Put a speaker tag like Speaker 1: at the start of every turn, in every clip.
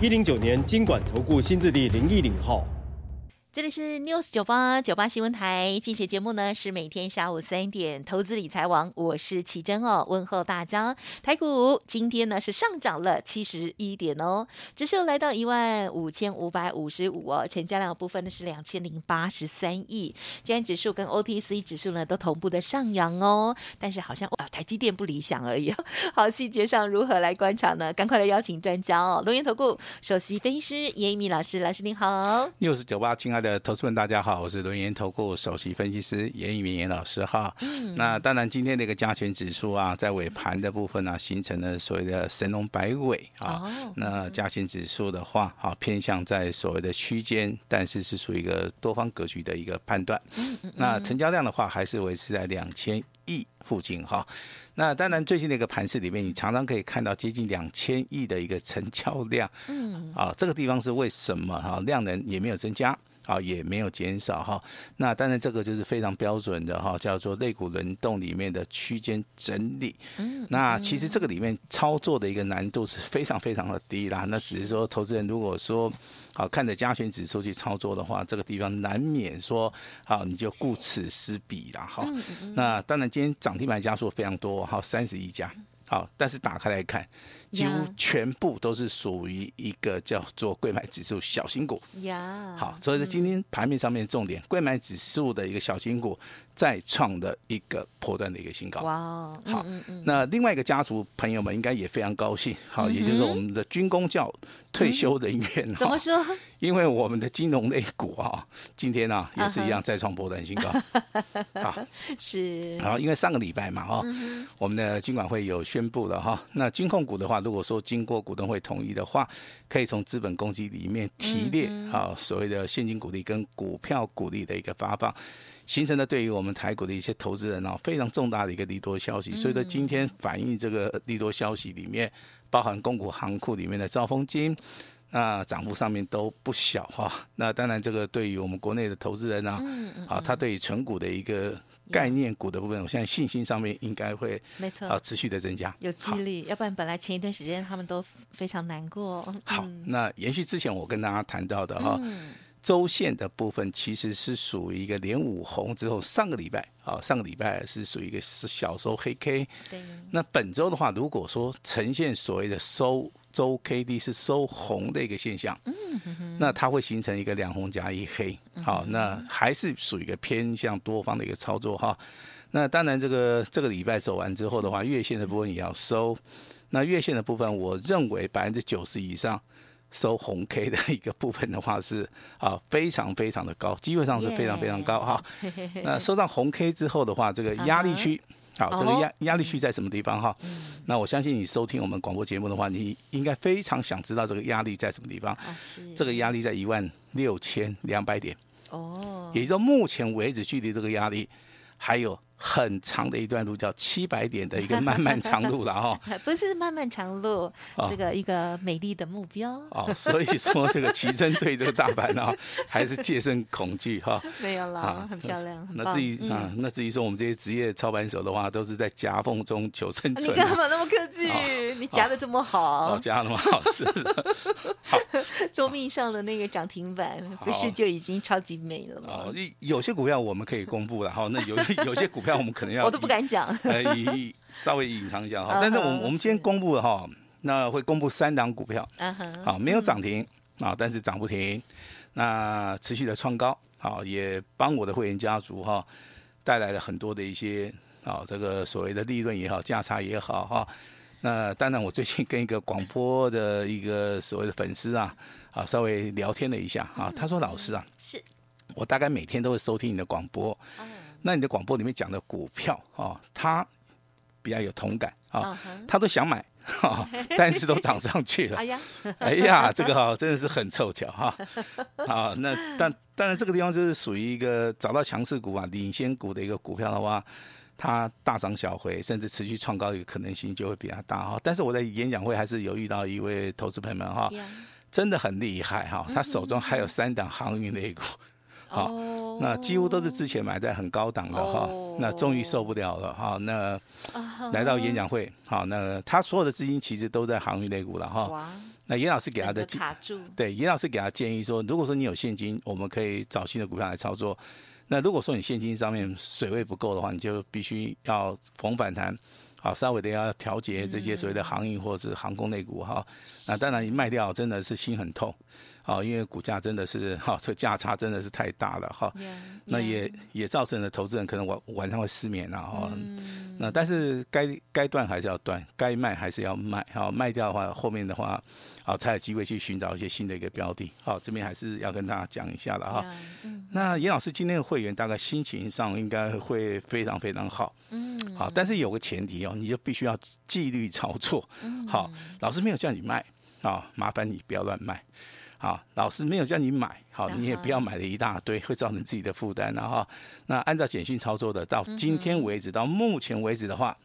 Speaker 1: 一零九年金管投顾新字第零一零号。
Speaker 2: 这里是 News 九八九八新闻台，进行节目呢是每天下午三点，投资理财王，我是奇珍哦，问候大家。台股今天呢是上涨了七十一点哦，指数来到一万五千五百五十五哦，成交量部分呢是两千零八十三亿。今天指数跟 OTC 指数呢都同步的上扬哦，但是好像啊台积电不理想而已。好，细节上如何来观察呢？赶快来邀请专家哦，龙岩投顾首席分析师严一米老师，老师您好。
Speaker 3: News 九八，亲爱的。的投资们，大家好，我是轮研投顾首席分析师严以明严老师哈。嗯、那当然，今天这个加权指数啊，在尾盘的部分呢、啊，形成了所谓的神龙摆尾啊。哦、那加权指数的话，啊，偏向在所谓的区间，但是是属于一个多方格局的一个判断。嗯嗯、那成交量的话，还是维持在两千亿附近哈。那当然，最近的一个盘势里面，你常常可以看到接近两千亿的一个成交量。嗯。啊，这个地方是为什么哈？量能也没有增加。啊，也没有减少哈。那当然，这个就是非常标准的哈，叫做肋骨轮动里面的区间整理。嗯，那其实这个里面操作的一个难度是非常非常的低啦。那只是说，投资人如果说好看着加权指数去操作的话，这个地方难免说好你就顾此失彼了哈。那当然，今天涨停板家数非常多哈，三十一家。好，但是打开来看。几乎全部都是属于一个叫做柜买指数小型股。呀，好，所以在今天盘面上面重点，柜买指数的一个小型股再创的一个破断的一个新高。哇，好，那另外一个家族朋友们应该也非常高兴。好，也就是我们的军工教退休人员。
Speaker 2: 怎么说？
Speaker 3: 因为我们的金融类股啊，今天呢 也是一样再创波段新高。好，是。好，因为上个礼拜嘛，哈，我们的金管会有宣布了哈，那金控股的话。如果说经过股东会同意的话，可以从资本公积里面提列啊所谓的现金股利跟股票股利的一个发放，形成了对于我们台股的一些投资人啊非常重大的一个利多消息。所以说今天反映这个利多消息里面，包含公股行库里面的兆丰金。那涨幅上面都不小哈，那当然这个对于我们国内的投资人啊，啊，他对于存股的一个概念股的部分，我相信信心上面应该会没错。啊持续的增加，
Speaker 2: 有激励，要不然本来前一段时间他们都非常难过。
Speaker 3: 好，那延续之前我跟大家谈到的哈，周线的部分其实是属于一个连五红之后，上个礼拜啊，上个礼拜是属于一个是小收黑 K，对，那本周的话，如果说呈现所谓的收。周 K D 是收红的一个现象，那它会形成一个两红加一黑，好，那还是属于一个偏向多方的一个操作哈。那当然，这个这个礼拜走完之后的话，月线的部分也要收。那月线的部分，我认为百分之九十以上收红 K 的一个部分的话是啊，非常非常的高，基本上是非常非常高哈。那收到红 K 之后的话，这个压力区。好，这个压压力区在什么地方哈？嗯、那我相信你收听我们广播节目的话，你应该非常想知道这个压力在什么地方。啊、这个压力在一万六千两百点。哦，也就是说目前为止距离这个压力还有。很长的一段路，叫七百点的一个漫漫长路了哈。
Speaker 2: 不是漫漫长路，哦、这个一个美丽的目标。
Speaker 3: 哦，所以说这个奇珍对这个大盘啊，还是戒慎恐惧哈。
Speaker 2: 没有啦，啊、很漂亮。
Speaker 3: 那至于啊，那至于说我们这些职业操盘手的话，都是在夹缝中求生存。
Speaker 2: 你干嘛那么客气？哦、你夹的这么好，
Speaker 3: 哦，夹的那么好，是不是？好，
Speaker 2: 周命上的那个涨停板，不是就已经超级美了吗？
Speaker 3: 哦，有些股票我们可以公布了哈。那有有些股票。我们可能要
Speaker 2: 我都不敢讲，
Speaker 3: 呃，以稍微隐藏一下哈。但是我们我们今天公布了哈，那会公布三档股票，好，没有涨停啊，但是涨不停，那持续的创高，好，也帮我的会员家族哈带来了很多的一些啊，这个所谓的利润也好，价差也好哈。那当然，我最近跟一个广播的一个所谓的粉丝啊，啊，稍微聊天了一下啊，他说：“老师啊，是我大概每天都会收听你的广播。”那你的广播里面讲的股票啊，他比较有同感啊，他都想买哈，但是都涨上去了。
Speaker 2: 哎呀，
Speaker 3: 哎呀，这个哈真的是很凑巧哈。啊，那但当然这个地方就是属于一个找到强势股啊、领先股的一个股票的话，它大涨小回，甚至持续创高的可能性就会比较大哈。但是我在演讲会还是有遇到一位投资朋友们哈，真的很厉害哈，他手中还有三档航运类股。好，那几乎都是之前买在很高档的哈，那终于受不了了哈，那来到演讲会，好，那他所有的资金其实都在航运类股了哈。那严老师给他的建议，对，严老师给他建议说，如果说你有现金，我们可以找新的股票来操作。那如果说你现金上面水位不够的话，你就必须要逢反弹，好，稍微的要调节这些所谓的航运或者是航空类股哈。那当然你卖掉真的是心很痛。好，因为股价真的是哈，这个价差真的是太大了哈。那也也造成了投资人可能晚晚上会失眠了哈。嗯、那但是该该断还是要断，该卖还是要卖。好，卖掉的话，后面的话，好才有机会去寻找一些新的一个标的。好，这边还是要跟大家讲一下了哈。那严老师今天的会员大概心情上应该会非常非常好。嗯。好，但是有个前提哦，你就必须要纪律操作。嗯。好，老师没有叫你卖啊，麻烦你不要乱卖。好，老师没有叫你买，好，你也不要买了一大堆，会造成自己的负担。然后，那按照简讯操作的，到今天为止，到目前为止的话，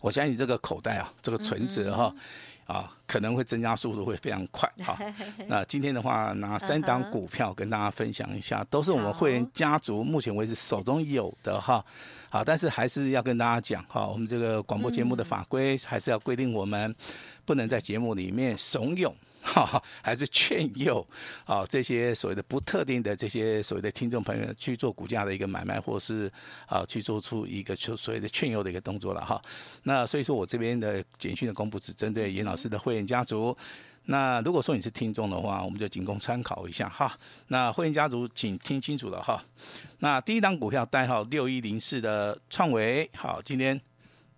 Speaker 3: 我相信这个口袋啊，这个存折哈，啊，可能会增加速度会非常快。哈，那今天的话，拿三档股票跟大家分享一下，都是我们会员家族目前为止手中有的哈。好，但是还是要跟大家讲哈，我们这个广播节目的法规还是要规定我们不能在节目里面怂恿。哈，还是劝诱啊，这些所谓的不特定的这些所谓的听众朋友去做股价的一个买卖，或是啊去做出一个所谓的劝诱的一个动作了哈。那所以说我这边的简讯的公布只针对严老师的会员家族。那如果说你是听众的话，我们就仅供参考一下哈。那会员家族请听清楚了哈。那第一档股票代号六一零四的创维，好，今天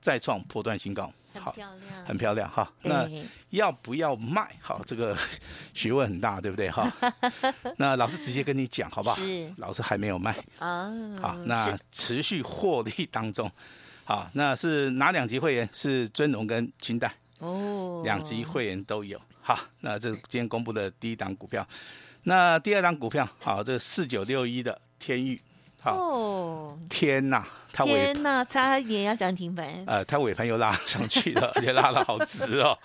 Speaker 3: 再创破断新高。好，很漂亮哈。那要不要卖？好，这个学问很大，对不对哈？那老师直接跟你讲，好不好？是。老师还没有卖。啊。好，那持续获利当中。好，那是哪两级会员？是尊荣跟清代。哦。两级会员都有。好，那这是今天公布的第一档股票。那第二档股票，好，这四九六一的天钰。哦。天哪！
Speaker 2: 天呐，差一点要涨停板。
Speaker 3: 呃，它尾盘又拉上去了，而且拉的好直哦，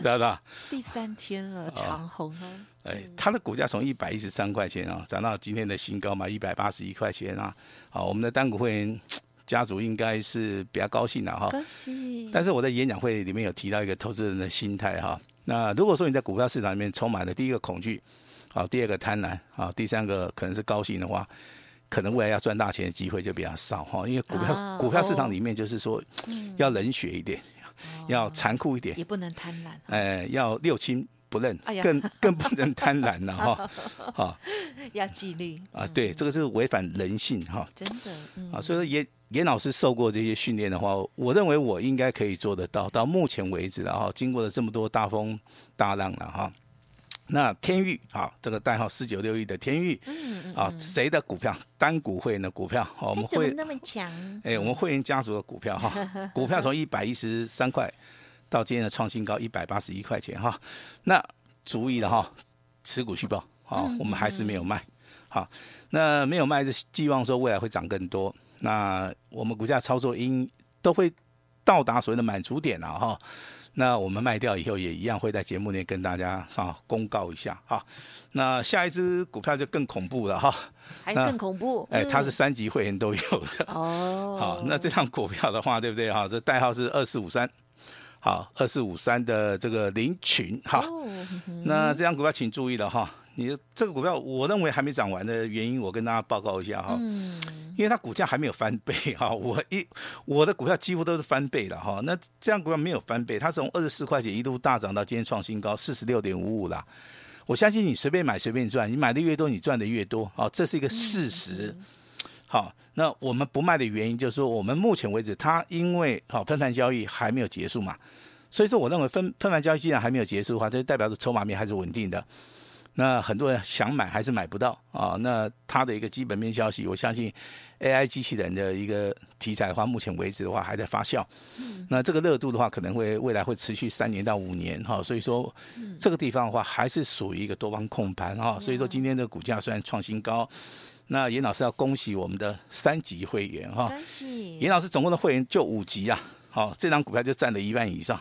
Speaker 3: 知道吧？
Speaker 2: 第三天了，长红啊！
Speaker 3: 哎，它的股价从一百一十三块钱啊，涨到今天的新高嘛，一百八十一块钱啊。好，我们的单股会员家族应该是比较高兴的哈。但是我在演讲会里面有提到一个投资人的心态哈。那如果说你在股票市场里面充满了第一个恐惧，好，第二个贪婪，好，第三个可能是高兴的话。可能未来要赚大钱的机会就比较少哈，因为股票、啊、股票市场里面就是说，要冷血一点，嗯、要残酷一点，
Speaker 2: 也不能贪婪，
Speaker 3: 呃，要六亲不认，哎、更更不能贪婪了哈，哈，
Speaker 2: 要纪律。
Speaker 3: 啊，对，这个是违反人性哈，
Speaker 2: 真的，嗯、
Speaker 3: 啊，所以说严严老师受过这些训练的话，我认为我应该可以做得到，到目前为止然后，经过了这么多大风大浪了哈。那天域啊，这个代号四九六一的天域，嗯嗯，啊，谁的股票？单股会员的股票，我们会
Speaker 2: 那么强？
Speaker 3: 哎，我们会员家族的股票哈，股票从一百一十三块到今天的创新高一百八十一块钱哈。那足以了哈，持股续报，好，我们还是没有卖，好，那没有卖是寄望说未来会涨更多。那我们股价操作应都会到达所谓的满足点了哈。那我们卖掉以后也一样会在节目内跟大家啊公告一下哈。那下一只股票就更恐怖了哈，
Speaker 2: 还更恐怖？
Speaker 3: 哎，它是三级会员都有的哦。好，那这张股票的话，对不对哈？这代号是二四五三，好，二四五三的这个林群哈。那这张股票请注意了哈。你这个股票，我认为还没涨完的原因，我跟大家报告一下哈。嗯。因为它股价还没有翻倍哈，我一我的股票几乎都是翻倍的哈。那这样股票没有翻倍，它从二十四块钱一度大涨到今天创新高四十六点五五了。我相信你随便买随便赚，你买的越多，你赚的越多啊，这是一个事实。好，那我们不卖的原因就是说，我们目前为止它因为好分盘交易还没有结束嘛，所以说我认为分分盘交易既然还没有结束的话，这就代表着筹码面还是稳定的。那很多人想买还是买不到啊。那它的一个基本面消息，我相信 AI 机器人的一个题材的话，目前为止的话还在发酵。那这个热度的话，可能会未来会持续三年到五年哈。所以说，这个地方的话还是属于一个多方控盘哈。所以说，今天的股价虽然创新高，那严老师要恭喜我们的三级会员哈。恭喜严老师总共的会员就五级啊。好，这张股票就占了一半以上。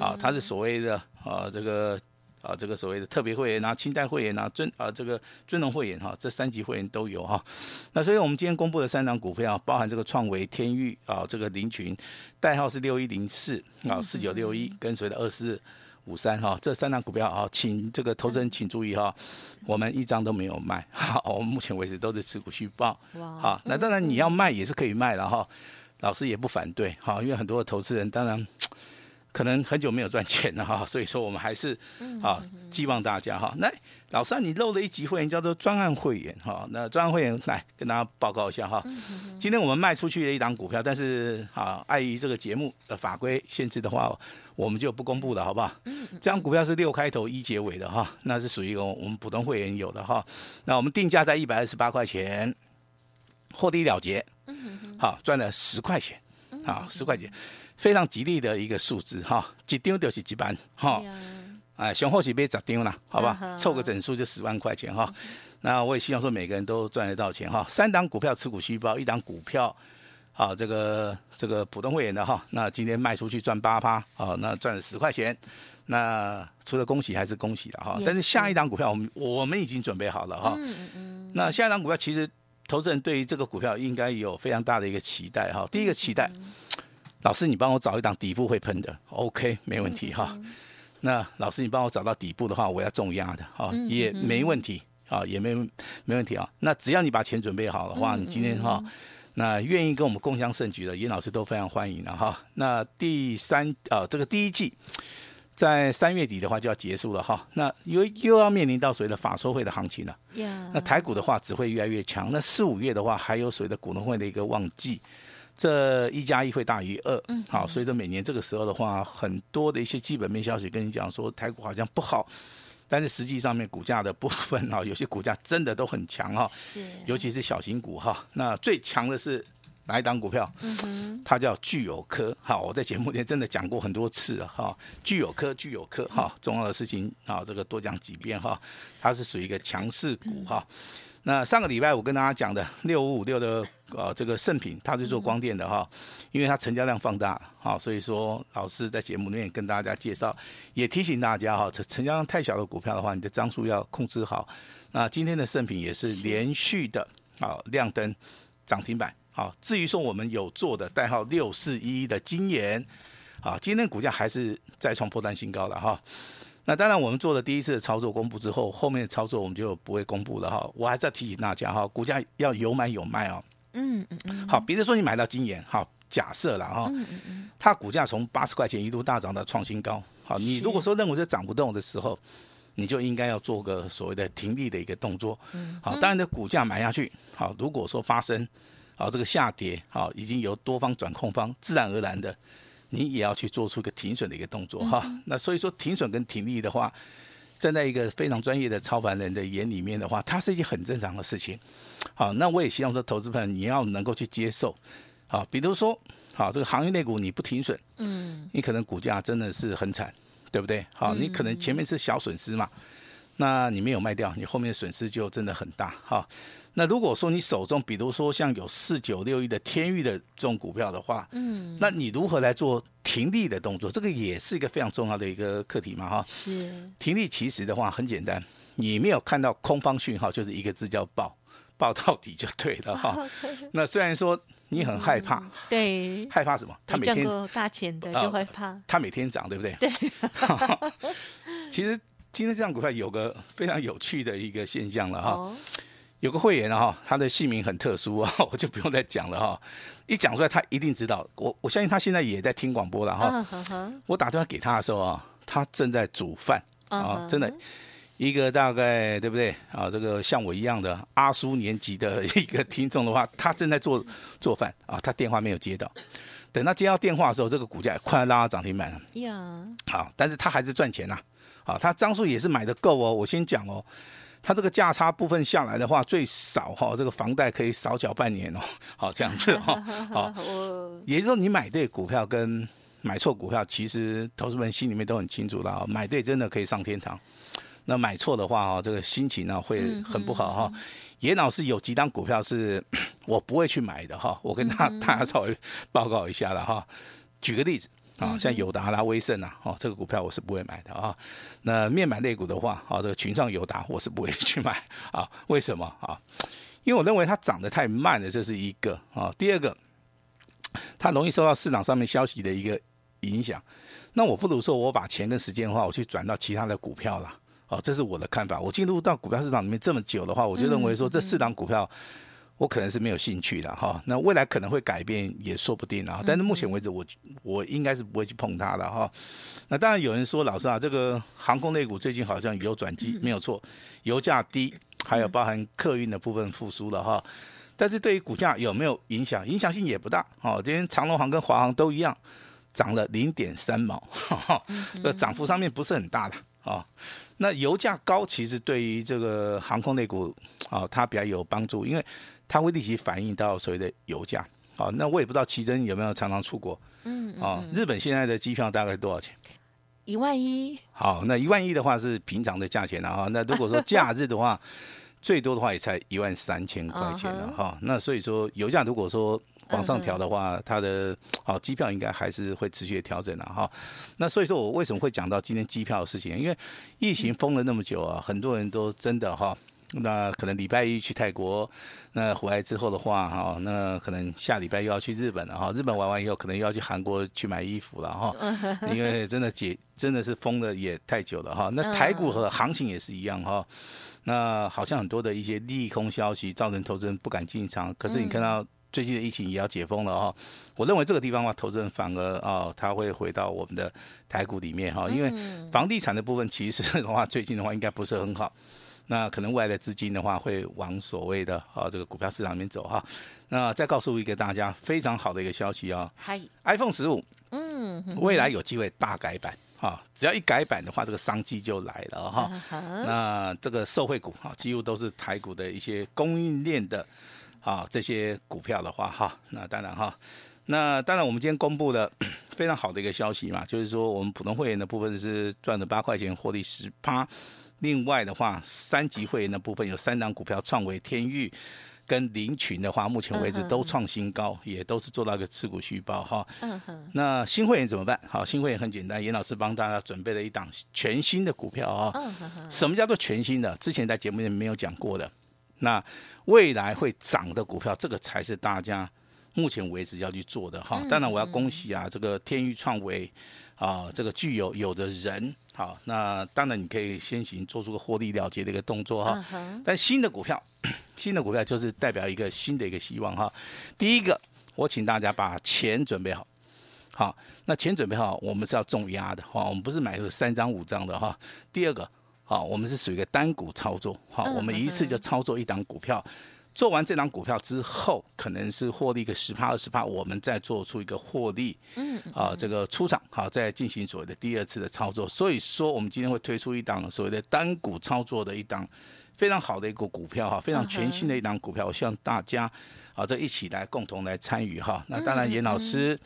Speaker 3: 啊，它是所谓的啊这个。啊，这个所谓的特别会员啊，清代会员啊，尊啊这个尊荣会员哈，这三级会员都有哈。那所以我们今天公布的三档股票，包含这个创维、天域啊，这个林群，代号是六一零四啊，四九六一，跟随的二四五三哈，这三档股票啊，请这个投资人请注意哈，我们一张都没有卖，好，我们目前为止都是持股续报。好，那当然你要卖也是可以卖的哈，老师也不反对哈，因为很多的投资人当然。可能很久没有赚钱了哈，所以说我们还是啊，寄望大家哈。那老三，你漏了一级会员叫做专案会员哈。那专案会员来跟大家报告一下哈。今天我们卖出去的一档股票，但是啊，碍于这个节目的法规限制的话，我们就不公布了，好不好？这张股票是六开头一结尾的哈，那是属于我们普通会员有的哈。那我们定价在一百二十八块钱，获利了结，好赚了十块钱，啊十块钱。非常吉利的一个数字哈，一张就是一万哈，哎，上好是买十张啦，好吧，凑个整数就十万块钱哈。那我也希望说每个人都赚得到钱哈。三档股票持股虚报，一档股票，好这个这个普通会员的哈，那今天卖出去赚八趴，好，那赚了十块钱。那除了恭喜还是恭喜的哈，但是下一档股票我们我们已经准备好了哈。那下一档股票其实投资人对于这个股票应该有非常大的一个期待哈。第一个期待。老师，你帮我找一档底部会喷的，OK，没问题哈。那老师，你帮我找到底部的话，我要重压的，哈，也没问题，啊，也没没问题啊。那只要你把钱准备好的话，你今天哈，那愿意跟我们共襄盛举的尹老师都非常欢迎了哈。那第三啊，这个第一季在三月底的话就要结束了哈。那因为又要面临到所谓的法收会的行情了，那台股的话只会越来越强。那四五月的话，还有所谓的股东会的一个旺季。这一加一会大于二，好，所以说每年这个时候的话，很多的一些基本面消息跟你讲说台股好像不好，但是实际上面股价的部分哈，有些股价真的都很强哈，是，尤其是小型股哈，那最强的是哪一档股票？嗯哼，它叫聚友科，好，我在节目里真的讲过很多次了哈，聚友科，聚友科哈，重要的事情啊，这个多讲几遍哈，它是属于一个强势股哈。那上个礼拜我跟大家讲的六五五六的呃这个圣品，它是做光电的哈，因为它成交量放大哈，所以说老师在节目里面跟大家介绍，也提醒大家哈，成成交量太小的股票的话，你的张数要控制好。那今天的圣品也是连续的啊亮灯涨停板，好，至于说我们有做的代号六四一一的金研，啊，今天股价还是再创破单新高了哈。那当然，我们做了第一次的操作公布之后，后面的操作我们就不会公布了哈。我还是要提醒大家哈，股价要有买有卖哦。嗯嗯嗯。好，比如说你买到今年，好，假设了哈，它股价从八十块钱一度大涨到创新高，好，你如果说认为这涨不动的时候，你就应该要做个所谓的停利的一个动作。嗯。好，当然的股价买下去，好，如果说发生，好这个下跌，好，已经由多方转控方，自然而然的。你也要去做出一个停损的一个动作哈，那所以说停损跟停利的话，站在一个非常专业的操盘人的眼里面的话，它是一件很正常的事情。好，那我也希望说，投资朋友你要能够去接受。好，比如说，好这个行业内股你不停损，嗯，你可能股价真的是很惨，对不对？好，你可能前面是小损失嘛，那你没有卖掉，你后面的损失就真的很大哈。那如果说你手中，比如说像有四九六一的天域的这种股票的话，嗯，那你如何来做停利的动作？这个也是一个非常重要的一个课题嘛，哈。是。停利其实的话很简单，你没有看到空方讯号，就是一个字叫爆，爆到底就对了哈。那虽然说你很害怕，对，害怕什么？他每天赚
Speaker 2: 大钱的就会怕，
Speaker 3: 他每天涨，对不对？对。其实今天这张股票有个非常有趣的一个现象了哈。有个会员哈，他的姓名很特殊啊，我就不用再讲了哈。一讲出来，他一定知道。我我相信他现在也在听广播了哈。我打电话给他的时候啊，他正在煮饭啊，真的，一个大概对不对啊？这个像我一样的阿叔年级的 一个听众的话，他正在做做饭啊，他电话没有接到。等他接到电话的时候，这个股价快要拉到涨停板了。
Speaker 2: 呀，
Speaker 3: 好，但是他还是赚钱呐、啊。好，他张数也是买的够哦。我先讲哦，他这个价差部分下来的话，最少哈、哦，这个房贷可以少缴半年哦。好，这样子哈、哦。好，也就是说你买对股票跟买错股票，其实投资人心里面都很清楚的啊。买对真的可以上天堂，那买错的话哈，这个心情呢会很不好哈。严老师有几档股票是 我不会去买的哈，我跟大大家稍微报告一下了哈。举个例子。啊，像友达啦、威盛啊，哦，这个股票我是不会买的啊。那面板类股的话，啊，这个群创、友达我是不会去买啊。为什么啊？因为我认为它涨得太慢了，这是一个啊。第二个，它容易受到市场上面消息的一个影响。那我不如说，我把钱跟时间的话，我去转到其他的股票了。哦，这是我的看法。我进入到股票市场里面这么久的话，我就认为说，这四档股票。我可能是没有兴趣的哈，那未来可能会改变也说不定啊。但是目前为止我，我我应该是不会去碰它的哈。那当然有人说，老师啊，这个航空类股最近好像有转机，没有错，油价低，还有包含客运的部分复苏了哈。但是对于股价有没有影响？影响性也不大。哦，今天长隆航跟华航都一样，涨了零点三毛，这涨幅上面不是很大的啊。那油价高，其实对于这个航空类股啊，它比较有帮助，因为。它会立即反映到所谓的油价，好，那我也不知道奇珍有没有常常出国，嗯，啊，日本现在的机票大概多少钱？
Speaker 2: 一万一。
Speaker 3: 好，那一万一的话是平常的价钱了哈，那如果说假日的话，最多的话也才一万三千块钱了哈，那所以说油价如果说往上调的话，它的好机票应该还是会持续的调整的哈，那所以说我为什么会讲到今天机票的事情？因为疫情封了那么久啊，很多人都真的哈。那可能礼拜一去泰国，那回来之后的话，哈，那可能下礼拜又要去日本了哈。日本玩完以后，可能又要去韩国去买衣服了哈。因为真的解真的是封的也太久了哈。那台股和行情也是一样哈。那好像很多的一些利空消息，造成投资人不敢进场。可是你看到最近的疫情也要解封了哈。我认为这个地方的话，投资人反而啊，他会回到我们的台股里面哈。因为房地产的部分其实的话，最近的话应该不是很好。那可能未来的资金的话，会往所谓的啊这个股票市场里面走哈。那再告诉一个大家非常好的一个消息啊，iPhone 十五，嗯，未来有机会大改版哈。只要一改版的话，这个商机就来了哈。那这个受惠股哈，几乎都是台股的一些供应链的啊这些股票的话哈。那当然哈，那当然我们今天公布的 非常好的一个消息嘛，就是说我们普通会员的部分是赚了八块钱，获利十趴。另外的话，三级会员的部分有三档股票，创维、天域跟林群的话，目前为止都创新高，嗯、也都是做到一个持股续报哈。嗯哼。那新会员怎么办？好，新会员很简单，严老师帮大家准备了一档全新的股票啊。嗯哼。什么叫做全新的？之前在节目里面没有讲过的，那未来会涨的股票，这个才是大家目前为止要去做的哈。当然，我要恭喜啊，这个天域、创维啊，这个具有有的人。好，那当然你可以先行做出个获利了结的一个动作哈。Uh. 但新的股票，新的股票就是代表一个新的一个希望哈。第一个，我请大家把钱准备好。好，那钱准备好，我们是要重压的哈。我们不是买个三张五张的哈。第二个，好，我们是属于一个单股操作。好，我们一次就操作一档股票。Uh. 做完这档股票之后，可能是获利个十趴二十趴，我们再做出一个获利，嗯，啊，这个出场好，再进行所谓的第二次的操作。所以说，我们今天会推出一档所谓的单股操作的一档非常好的一个股票哈，非常全新的一档股票，我希望大家啊，这一起来共同来参与哈。那当然，严老师。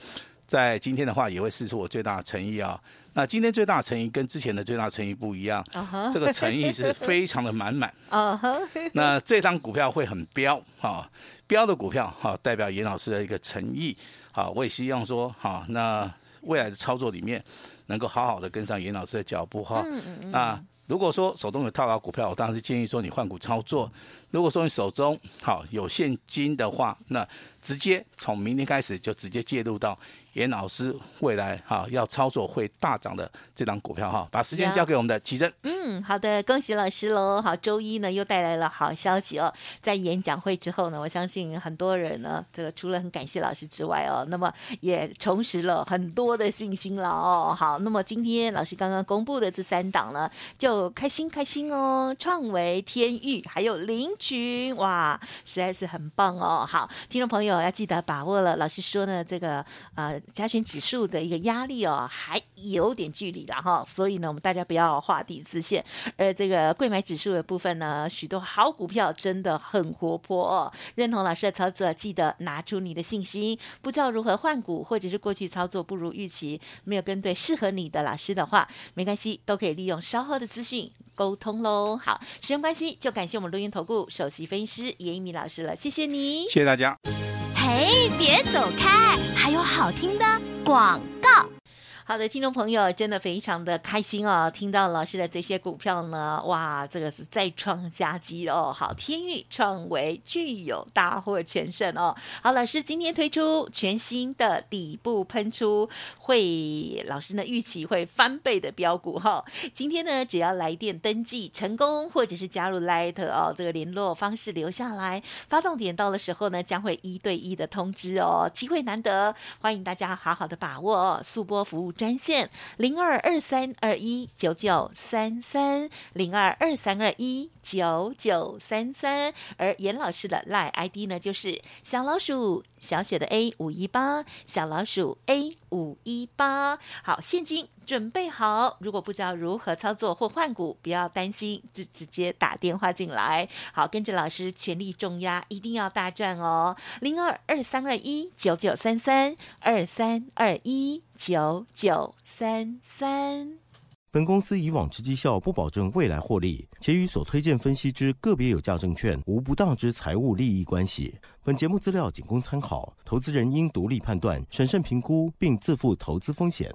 Speaker 3: 在今天的话，也会试出我最大的诚意啊。那今天最大的诚意跟之前的最大诚意不一样，uh huh. 这个诚意是非常的满满。Uh huh. 那这张股票会很标哈，标的股票哈，代表严老师的一个诚意。好，我也希望说好，那未来的操作里面能够好好的跟上严老师的脚步哈。那如果说手中有套牢股票，我当然是建议说你换股操作。如果说你手中好有现金的话，那直接从明天开始就直接介入到严老师未来哈要操作会大涨的这档股票哈，把时间交给我们的奇珍。
Speaker 2: 嗯，好的，恭喜老师喽！好，周一呢又带来了好消息哦。在演讲会之后呢，我相信很多人呢，这个除了很感谢老师之外哦，那么也重拾了很多的信心了哦。好，那么今天老师刚刚公布的这三档呢，就开心开心哦，创维、天域还有凌群，哇，实在是很棒哦。好，听众朋友要记得把握了，老师说呢，这个呃。加权指数的一个压力哦，还有点距离了哈，所以呢，我们大家不要画地自限。而这个贵买指数的部分呢，许多好股票真的很活泼哦。认同老师的操作，记得拿出你的信心。不知道如何换股，或者是过去操作不如预期，没有跟对适合你的老师的话，没关系，都可以利用稍后的资讯沟通喽。好，时间关系，就感谢我们录音投顾首席分析师严一鸣老师了，谢谢你，
Speaker 3: 谢谢大家。
Speaker 4: 哎，别走开，还有好听的广。
Speaker 2: 好的，听众朋友，真的非常的开心哦！听到老师的这些股票呢，哇，这个是再创佳绩哦！好，天钰创维具有大获全胜哦！好，老师今天推出全新的底部喷出，会老师呢预期会翻倍的标股哈、哦！今天呢，只要来电登记成功，或者是加入 Light 哦，这个联络方式留下来，发动点到的时候呢，将会一对一的通知哦，机会难得，欢迎大家好好的把握哦！速播服务。专线零二二三二一九九三三零二二三二一九九三三，而严老师的 LINE ID 呢，就是小老鼠小写的 A 五一八小老鼠 A 五一八。好，现金准备好，如果不知道如何操作或换股，不要担心，直直接打电话进来。好，跟着老师全力重压，一定要大赚哦！零二二三二一九九三三二三二一。九九三三。
Speaker 1: 本公司以往之绩效不保证未来获利，且与所推荐分析之个别有价证券无不当之财务利益关系。本节目资料仅供参考，投资人应独立判断、审慎评估，并自负投资风险。